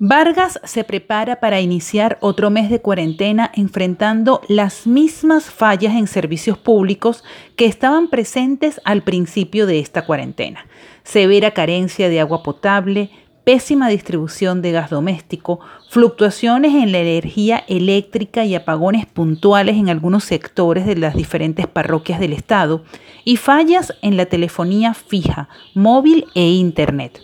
Vargas se prepara para iniciar otro mes de cuarentena enfrentando las mismas fallas en servicios públicos que estaban presentes al principio de esta cuarentena. Severa carencia de agua potable, pésima distribución de gas doméstico, fluctuaciones en la energía eléctrica y apagones puntuales en algunos sectores de las diferentes parroquias del estado y fallas en la telefonía fija, móvil e internet.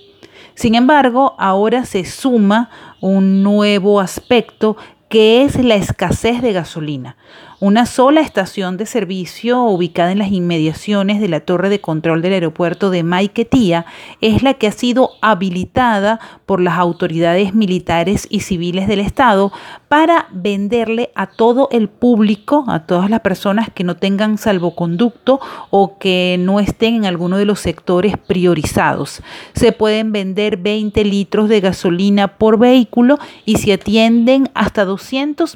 Sin embargo, ahora se suma un nuevo aspecto que es la escasez de gasolina. Una sola estación de servicio ubicada en las inmediaciones de la torre de control del aeropuerto de Maiquetía es la que ha sido habilitada por las autoridades militares y civiles del Estado para venderle a todo el público, a todas las personas que no tengan salvoconducto o que no estén en alguno de los sectores priorizados. Se pueden vender 20 litros de gasolina por vehículo y se atienden hasta 200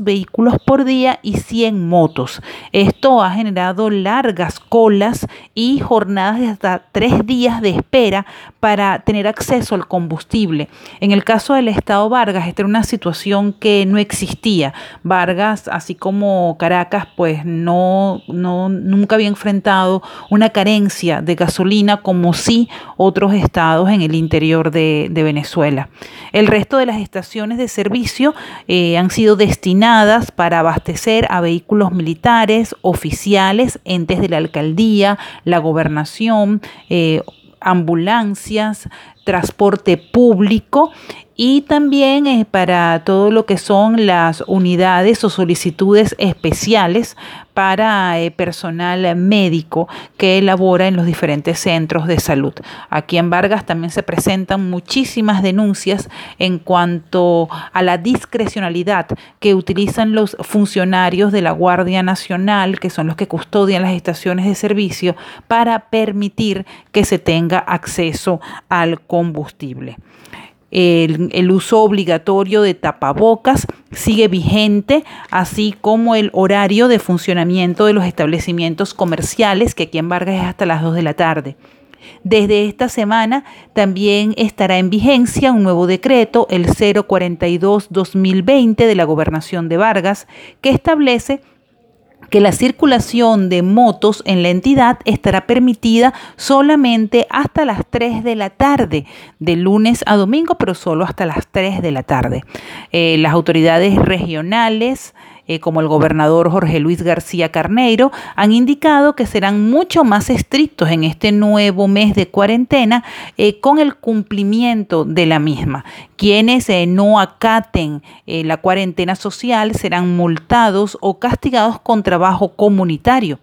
vehículos por día y 100 motos esto ha generado largas colas y jornadas de hasta tres días de espera para tener acceso al combustible. En el caso del Estado Vargas, esta era una situación que no existía. Vargas, así como Caracas, pues no, no nunca había enfrentado una carencia de gasolina como sí otros estados en el interior de, Venezuela. El resto de las estaciones de servicio eh, han sido destinadas para abastecer a vehículos militares, oficiales, entes de la alcaldía, la gobernación, eh, ambulancias, transporte público y también eh, para todo lo que son las unidades o solicitudes especiales para eh, personal médico que elabora en los diferentes centros de salud. Aquí en Vargas también se presentan muchísimas denuncias en cuanto a la discrecionalidad que utilizan los funcionarios de la Guardia Nacional, que son los que custodian las estaciones de servicio, para permitir que se tenga acceso al combustible el, uso obligatorio de tapabocas sigue vigente, así como el horario de funcionamiento de los establecimientos comerciales, que aquí en Vargas es hasta las 2 de la tarde. Desde esta semana también estará en vigencia un nuevo decreto, el 042-2020 de la Gobernación de Vargas, que establece que la circulación de motos en la entidad estará permitida solamente hasta las 3 de la tarde, de lunes a domingo, pero solo hasta las 3 de la tarde. Eh, las autoridades regionales eh, como el gobernador Jorge Luis García Carneiro, han indicado que serán mucho más estrictos en este nuevo mes de cuarentena eh, con el cumplimiento de la misma. Quienes eh, no acaten la cuarentena social serán multados o castigados con trabajo comunitario.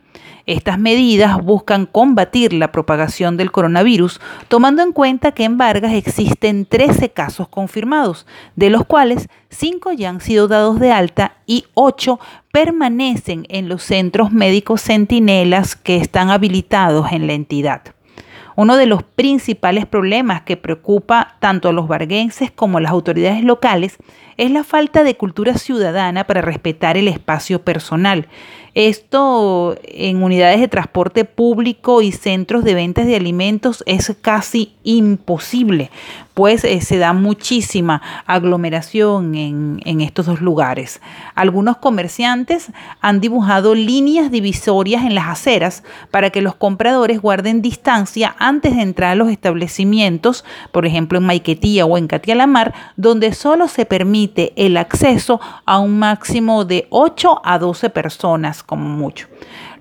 Estas medidas buscan combatir la propagación del coronavirus, tomando en cuenta que en Vargas existen 13 casos confirmados, de los cuales 5 ya han sido dados de alta y 8 permanecen en los centros médicos centinelas que están habilitados en la entidad. Uno de los principales problemas que preocupa tanto a los varguenses como a las autoridades locales es la falta de cultura ciudadana para respetar el espacio personal. Esto en unidades de transporte público y centros de ventas de alimentos es casi imposible, pues eh, se da muchísima aglomeración en, en estos dos lugares. Algunos comerciantes han dibujado líneas divisorias en las aceras para que los compradores guarden distancia antes de entrar a los establecimientos, por ejemplo en Maiquetía o en Catialamar, donde solo se el acceso a un máximo de 8 a 12 personas como mucho.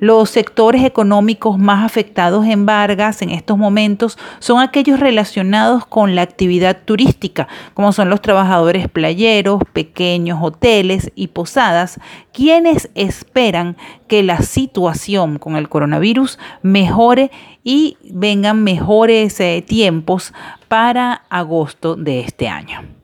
Los sectores económicos más afectados en Vargas en estos momentos son aquellos relacionados con la actividad turística, como son los trabajadores playeros, pequeños hoteles y posadas, quienes esperan que la situación con el coronavirus mejore y vengan mejores eh, tiempos para agosto de este año.